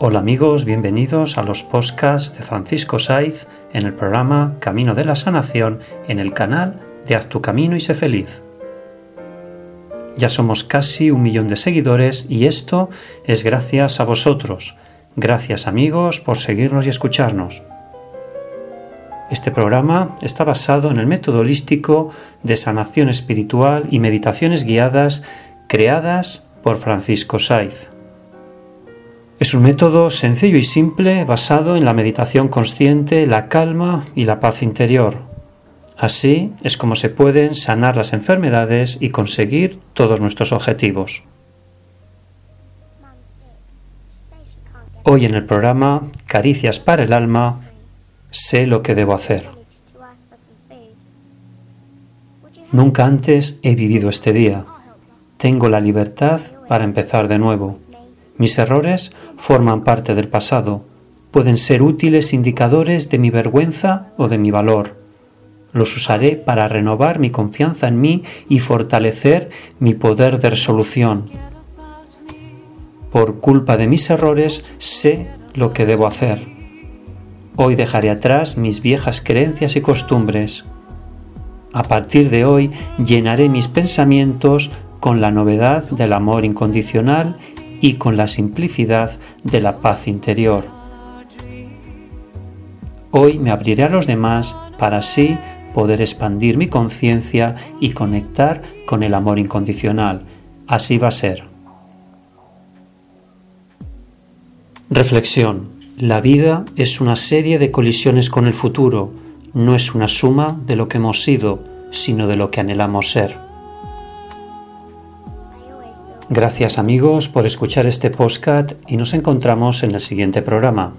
Hola amigos, bienvenidos a los podcasts de Francisco Saiz en el programa Camino de la Sanación en el canal de Haz tu Camino y sé feliz. Ya somos casi un millón de seguidores y esto es gracias a vosotros. Gracias amigos por seguirnos y escucharnos. Este programa está basado en el método holístico de sanación espiritual y meditaciones guiadas creadas por Francisco Saiz. Es un método sencillo y simple basado en la meditación consciente, la calma y la paz interior. Así es como se pueden sanar las enfermedades y conseguir todos nuestros objetivos. Hoy en el programa Caricias para el alma, sé lo que debo hacer. Nunca antes he vivido este día. Tengo la libertad para empezar de nuevo. Mis errores forman parte del pasado, pueden ser útiles indicadores de mi vergüenza o de mi valor. Los usaré para renovar mi confianza en mí y fortalecer mi poder de resolución. Por culpa de mis errores sé lo que debo hacer. Hoy dejaré atrás mis viejas creencias y costumbres. A partir de hoy llenaré mis pensamientos con la novedad del amor incondicional y con la simplicidad de la paz interior. Hoy me abriré a los demás para así poder expandir mi conciencia y conectar con el amor incondicional. Así va a ser. Reflexión. La vida es una serie de colisiones con el futuro, no es una suma de lo que hemos sido, sino de lo que anhelamos ser. Gracias amigos por escuchar este postcat y nos encontramos en el siguiente programa.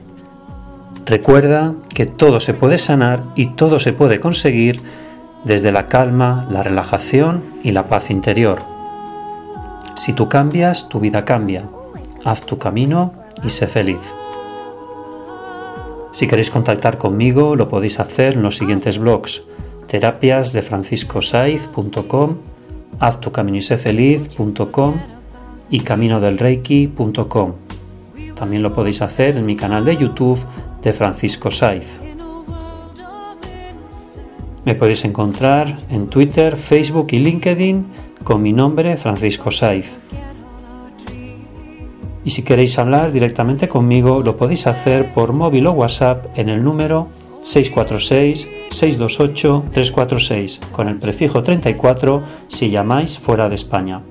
Recuerda que todo se puede sanar y todo se puede conseguir desde la calma, la relajación y la paz interior. Si tú cambias, tu vida cambia. Haz tu camino y sé feliz. Si queréis contactar conmigo, lo podéis hacer en los siguientes blogs: terapiasdefranciscosaiz.com, haztucaminoysefeliz.com y caminodelreiki.com. También lo podéis hacer en mi canal de YouTube de Francisco Saiz. Me podéis encontrar en Twitter, Facebook y LinkedIn con mi nombre Francisco Saiz. Y si queréis hablar directamente conmigo, lo podéis hacer por móvil o WhatsApp en el número 646-628-346 con el prefijo 34 si llamáis fuera de España.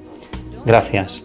Gracias.